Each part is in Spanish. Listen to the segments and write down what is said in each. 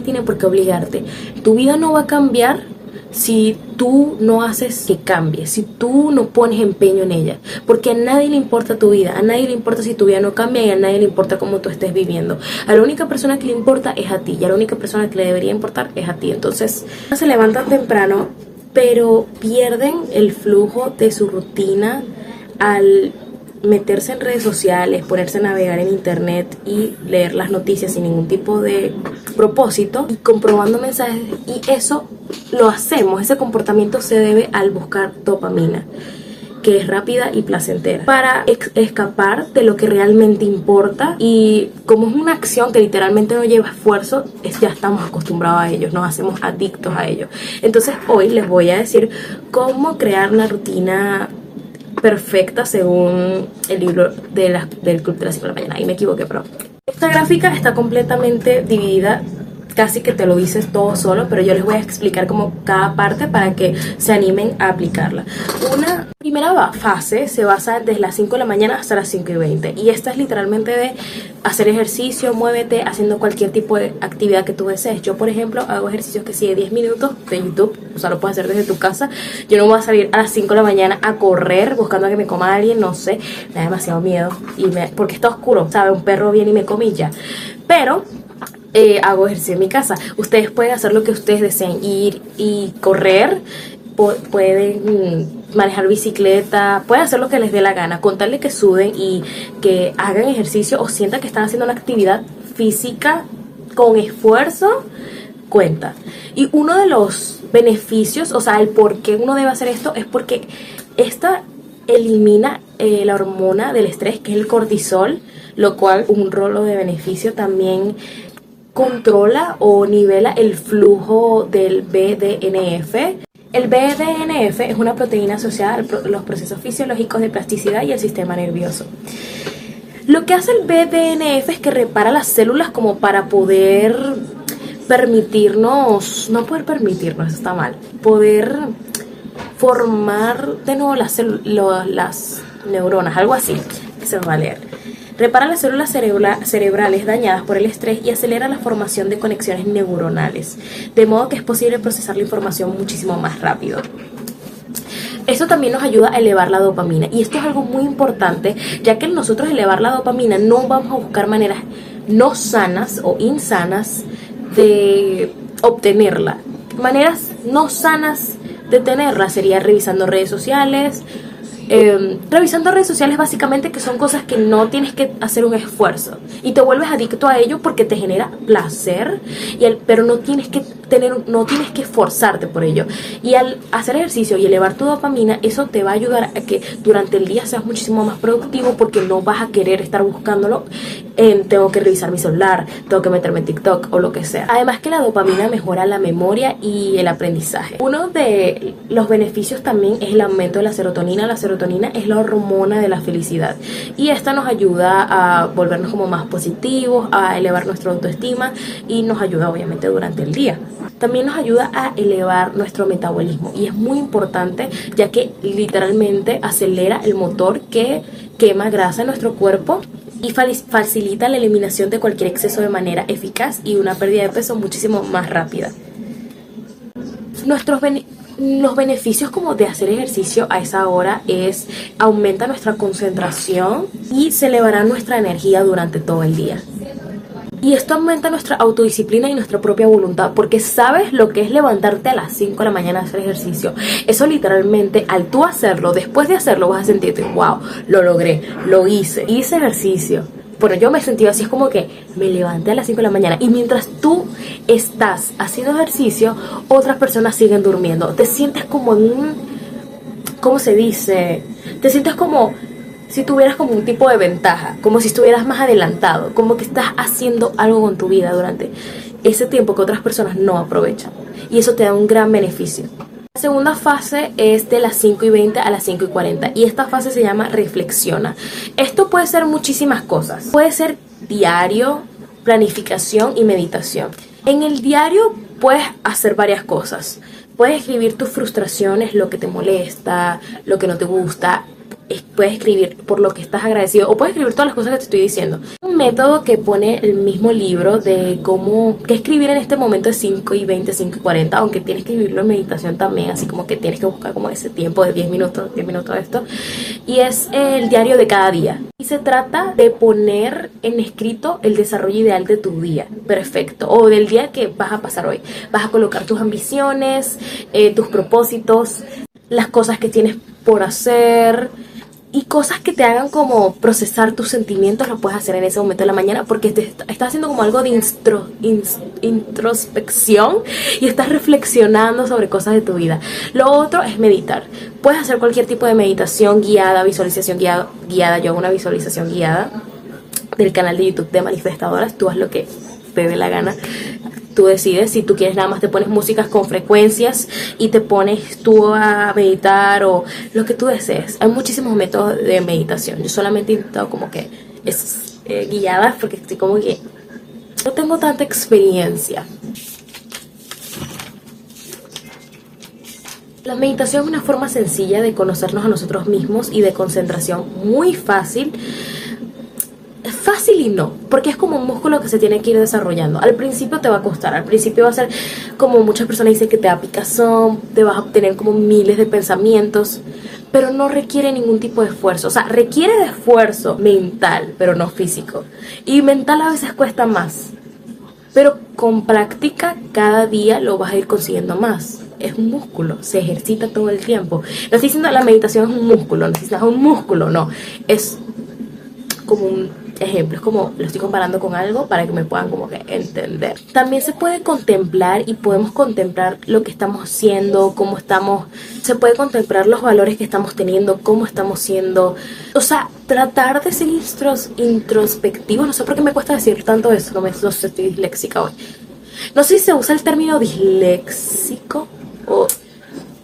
Tiene por qué obligarte. Tu vida no va a cambiar si tú no haces que cambie, si tú no pones empeño en ella, porque a nadie le importa tu vida, a nadie le importa si tu vida no cambia y a nadie le importa cómo tú estés viviendo. A la única persona que le importa es a ti y a la única persona que le debería importar es a ti. Entonces, se levantan temprano, pero pierden el flujo de su rutina al meterse en redes sociales, ponerse a navegar en internet y leer las noticias sin ningún tipo de propósito y comprobando mensajes y eso lo hacemos, ese comportamiento se debe al buscar dopamina que es rápida y placentera para escapar de lo que realmente importa y como es una acción que literalmente no lleva esfuerzo, es, ya estamos acostumbrados a ellos, nos hacemos adictos a ellos. Entonces hoy les voy a decir cómo crear una rutina perfecta según el libro de del Club de las 5 de la mañana. Ahí me equivoqué, pero esta gráfica está completamente dividida casi que te lo dices todo solo, pero yo les voy a explicar como cada parte para que se animen a aplicarla. Una primera fase se basa desde las 5 de la mañana hasta las 5 y 20 y esta es literalmente de hacer ejercicio, muévete haciendo cualquier tipo de actividad que tú desees. Yo, por ejemplo, hago ejercicios que sí de 10 minutos de YouTube, o sea, lo puedes hacer desde tu casa. Yo no voy a salir a las 5 de la mañana a correr buscando a que me coma alguien, no sé, me da demasiado miedo y me, porque está oscuro, ¿sabe? Un perro viene y me comilla. Pero eh, hago ejercicio en mi casa. Ustedes pueden hacer lo que ustedes deseen, ir y correr, pueden manejar bicicleta, pueden hacer lo que les dé la gana, contarle que suden y que hagan ejercicio o sientan que están haciendo una actividad física con esfuerzo, cuenta. Y uno de los beneficios, o sea, el por qué uno debe hacer esto es porque esta elimina eh, la hormona del estrés, que es el cortisol, lo cual un rolo de beneficio también controla o nivela el flujo del BDNF. El BDNF es una proteína asociada a los procesos fisiológicos de plasticidad y el sistema nervioso. Lo que hace el BDNF es que repara las células como para poder permitirnos, no poder permitirnos, está mal, poder formar de nuevo las, las neuronas, algo así, que se va a leer repara las células cerebrales dañadas por el estrés y acelera la formación de conexiones neuronales, de modo que es posible procesar la información muchísimo más rápido. Esto también nos ayuda a elevar la dopamina y esto es algo muy importante ya que nosotros elevar la dopamina no vamos a buscar maneras no sanas o insanas de obtenerla. Maneras no sanas de tenerla sería revisando redes sociales, eh, revisando redes sociales básicamente que son cosas que no tienes que hacer un esfuerzo. Y te vuelves adicto a ello porque te genera placer y el, pero no tienes que no tienes que esforzarte por ello. Y al hacer ejercicio y elevar tu dopamina eso te va a ayudar a que durante el día seas muchísimo más productivo porque no vas a querer estar buscándolo. En tengo que revisar mi celular tengo que meterme en TikTok o lo que sea. Además que la dopamina mejora la memoria y el aprendizaje. Uno de los beneficios también es el aumento de la serotonina. La serotonina serotonina es la hormona de la felicidad. Y esta nos ayuda a volvernos como más positivos, a elevar nuestra autoestima y nos ayuda obviamente durante el día. También nos ayuda a elevar nuestro metabolismo y es muy importante ya que literalmente acelera el motor que quema grasa en nuestro cuerpo y facilita la eliminación de cualquier exceso de manera eficaz y una pérdida de peso muchísimo más rápida. Nuestros los beneficios como de hacer ejercicio a esa hora es aumenta nuestra concentración y se elevará nuestra energía durante todo el día. Y esto aumenta nuestra autodisciplina y nuestra propia voluntad, porque sabes lo que es levantarte a las 5 de la mañana a hacer ejercicio. Eso literalmente, al tú hacerlo, después de hacerlo, vas a sentirte, wow, lo logré, lo hice, hice ejercicio bueno, yo me he sentido así, es como que me levanté a las 5 de la mañana y mientras tú estás haciendo ejercicio, otras personas siguen durmiendo. Te sientes como en un, ¿cómo se dice? Te sientes como si tuvieras como un tipo de ventaja, como si estuvieras más adelantado, como que estás haciendo algo con tu vida durante ese tiempo que otras personas no aprovechan. Y eso te da un gran beneficio. La segunda fase es de las 5 y 20 a las 5 y 40 y esta fase se llama reflexiona. Esto puede ser muchísimas cosas. Puede ser diario, planificación y meditación. En el diario puedes hacer varias cosas. Puedes escribir tus frustraciones, lo que te molesta, lo que no te gusta. Puedes escribir por lo que estás agradecido o puedes escribir todas las cosas que te estoy diciendo. Un método que pone el mismo libro de cómo que escribir en este momento es 5 y 20, 5 y 40, aunque tienes que vivirlo en meditación también, así como que tienes que buscar como ese tiempo de 10 minutos, 10 minutos de esto. Y es el diario de cada día. Y se trata de poner en escrito el desarrollo ideal de tu día, perfecto, o del día que vas a pasar hoy. Vas a colocar tus ambiciones, eh, tus propósitos, las cosas que tienes por hacer, y cosas que te hagan como procesar tus sentimientos lo puedes hacer en ese momento de la mañana porque te estás haciendo como algo de introspección y estás reflexionando sobre cosas de tu vida. Lo otro es meditar. Puedes hacer cualquier tipo de meditación guiada, visualización guiada. guiada. Yo hago una visualización guiada del canal de YouTube de manifestadoras. Tú haz lo que te dé la gana. Tú decides si tú quieres nada más te pones músicas con frecuencias y te pones tú a meditar o lo que tú desees. Hay muchísimos métodos de meditación. Yo solamente he intentado como que es eh, guiadas porque estoy como que no tengo tanta experiencia. La meditación es una forma sencilla de conocernos a nosotros mismos y de concentración muy fácil fácil y no, porque es como un músculo que se tiene que ir desarrollando. Al principio te va a costar, al principio va a ser como muchas personas dicen que te da picazón, te vas a obtener como miles de pensamientos, pero no requiere ningún tipo de esfuerzo. O sea, requiere de esfuerzo mental, pero no físico. Y mental a veces cuesta más. Pero con práctica cada día lo vas a ir consiguiendo más. Es un músculo, se ejercita todo el tiempo. No estoy diciendo la meditación es un músculo, necesitas un músculo, no. Es como un ejemplo, es como lo estoy comparando con algo para que me puedan como que entender. También se puede contemplar y podemos contemplar lo que estamos haciendo, cómo estamos, se puede contemplar los valores que estamos teniendo, cómo estamos siendo, o sea, tratar de ser introspectivo, no sé por qué me cuesta decir tanto eso, no, me, no sé, estoy disléxica hoy. No sé si se usa el término disléxico o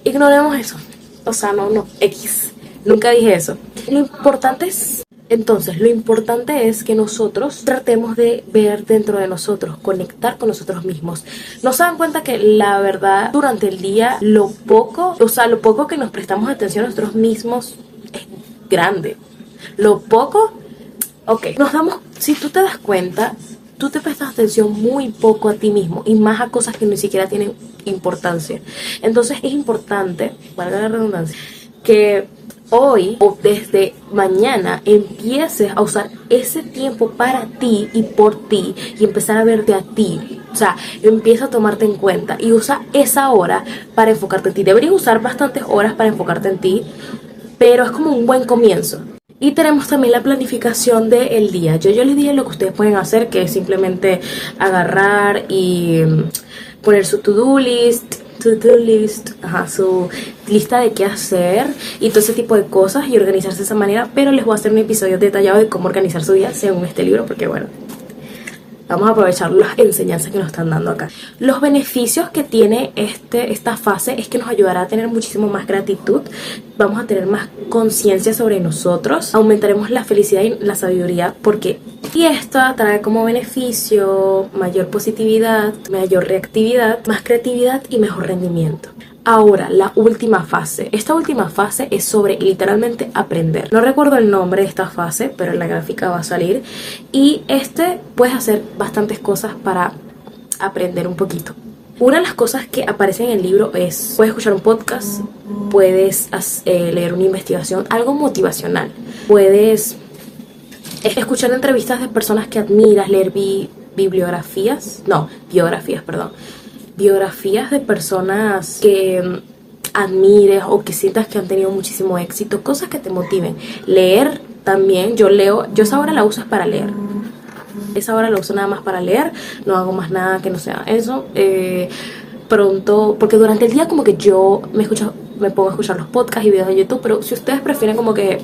ignoremos eso. O sea, no, no, X. Nunca dije eso. Lo importante es entonces, lo importante es que nosotros tratemos de ver dentro de nosotros, conectar con nosotros mismos. No se dan cuenta que la verdad durante el día, lo poco, o sea, lo poco que nos prestamos atención a nosotros mismos es grande. Lo poco, ok, nos damos, si tú te das cuenta, tú te prestas atención muy poco a ti mismo y más a cosas que ni siquiera tienen importancia. Entonces es importante, valga la redundancia, que hoy o desde mañana empieces a usar ese tiempo para ti y por ti y empezar a verte a ti. O sea, empieza a tomarte en cuenta y usa esa hora para enfocarte en ti. Deberías usar bastantes horas para enfocarte en ti, pero es como un buen comienzo. Y tenemos también la planificación del día. Yo, yo les dije lo que ustedes pueden hacer, que es simplemente agarrar y mm, poner su to-do list, to-do list, ajá, su lista de qué hacer y todo ese tipo de cosas y organizarse de esa manera, pero les voy a hacer un episodio detallado de cómo organizar su día según este libro, porque bueno, vamos a aprovechar las enseñanzas que nos están dando acá. Los beneficios que tiene este, esta fase es que nos ayudará a tener muchísimo más gratitud, vamos a tener más conciencia sobre nosotros, aumentaremos la felicidad y la sabiduría porque y esto trae como beneficio mayor positividad, mayor reactividad, más creatividad y mejor rendimiento. Ahora, la última fase. Esta última fase es sobre literalmente aprender. No recuerdo el nombre de esta fase, pero en la gráfica va a salir. Y este puedes hacer bastantes cosas para aprender un poquito. Una de las cosas que aparece en el libro es, puedes escuchar un podcast, puedes eh, leer una investigación, algo motivacional, puedes escuchar entrevistas de personas que admiras, leer bibliografías, no, biografías, perdón, biografías de personas que mm, admires o que sientas que han tenido muchísimo éxito, cosas que te motiven. Leer también, yo leo, yo esa hora la uso para leer. Esa hora la uso nada más para leer, no hago más nada que no sea eso. Eh, pronto, porque durante el día como que yo me escucho, me pongo a escuchar los podcasts y videos de YouTube, pero si ustedes prefieren como que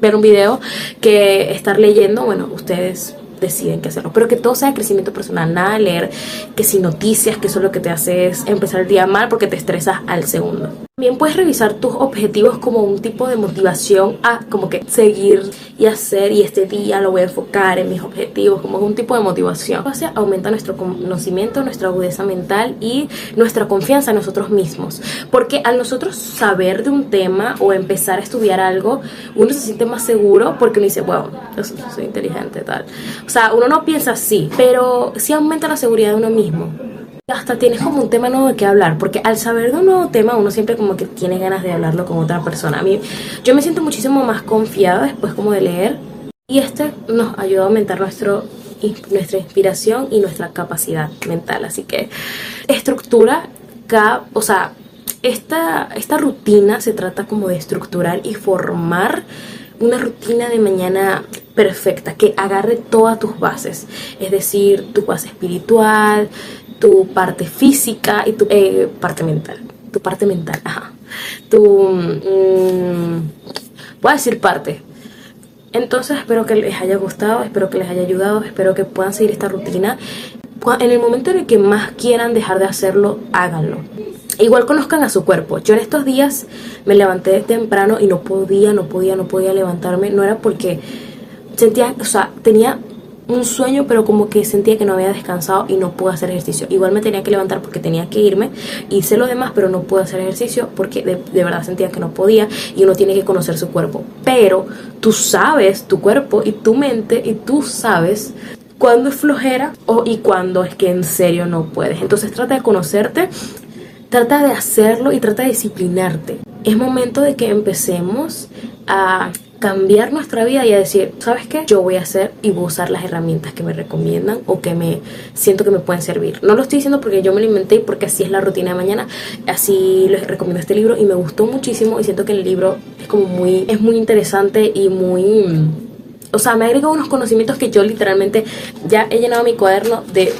ver un video que estar leyendo, bueno, ustedes deciden qué hacerlo. Pero que todo sea crecimiento personal, nada de leer que si noticias, que eso lo que te hace es empezar el día mal porque te estresas al segundo. También puedes revisar tus objetivos como un tipo de motivación a como que seguir y hacer y este día lo voy a enfocar en mis objetivos como un tipo de motivación. O sea, aumenta nuestro conocimiento, nuestra agudeza mental y nuestra confianza en nosotros mismos. Porque al nosotros saber de un tema o empezar a estudiar algo, uno se siente más seguro porque uno dice, wow, yo soy inteligente, tal. O sea, uno no piensa así, pero sí aumenta la seguridad de uno mismo hasta tienes como un tema nuevo de qué hablar, porque al saber de un nuevo tema uno siempre como que tiene ganas de hablarlo con otra persona. A mí, yo me siento muchísimo más confiada después como de leer y este nos ayuda a aumentar nuestro, nuestra inspiración y nuestra capacidad mental. Así que estructura, o sea, esta, esta rutina se trata como de estructurar y formar una rutina de mañana perfecta que agarre todas tus bases, es decir, tu base espiritual, tu parte física y tu eh, parte mental. Tu parte mental, ajá. Tu... Mm, voy a decir parte. Entonces espero que les haya gustado, espero que les haya ayudado, espero que puedan seguir esta rutina. En el momento en el que más quieran dejar de hacerlo, háganlo. Igual conozcan a su cuerpo. Yo en estos días me levanté temprano y no podía, no podía, no podía levantarme. No era porque sentía, o sea, tenía un sueño, pero como que sentía que no había descansado y no pude hacer ejercicio. Igual me tenía que levantar porque tenía que irme, hice lo demás, pero no pude hacer ejercicio porque de, verdad sentía que no podía y uno tiene que conocer su cuerpo. Pero tú sabes tu cuerpo y tu mente y tú sabes cuándo es flojera o, y cuándo es que en serio no puedes. Entonces trata de conocerte, trata de hacerlo y trata de disciplinarte. Es momento de que empecemos a cambiar nuestra vida y a decir, ¿sabes qué? Yo voy a hacer y voy a usar las herramientas que me recomiendan o que me siento que me pueden servir. No lo estoy diciendo porque yo me lo inventé y porque así es la rutina de mañana. Así les recomiendo este libro y me gustó muchísimo y siento que el libro es como muy, es muy interesante y muy... O sea, me agrega unos conocimientos que yo literalmente ya he llenado mi cuaderno de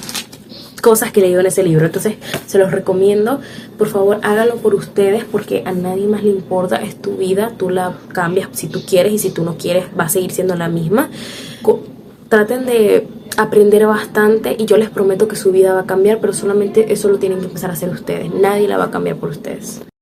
cosas que leí en ese libro. Entonces, se los recomiendo. Por favor, háganlo por ustedes porque a nadie más le importa. Es tu vida, tú la cambias si tú quieres y si tú no quieres va a seguir siendo la misma. Traten de aprender bastante y yo les prometo que su vida va a cambiar, pero solamente eso lo tienen que empezar a hacer ustedes. Nadie la va a cambiar por ustedes.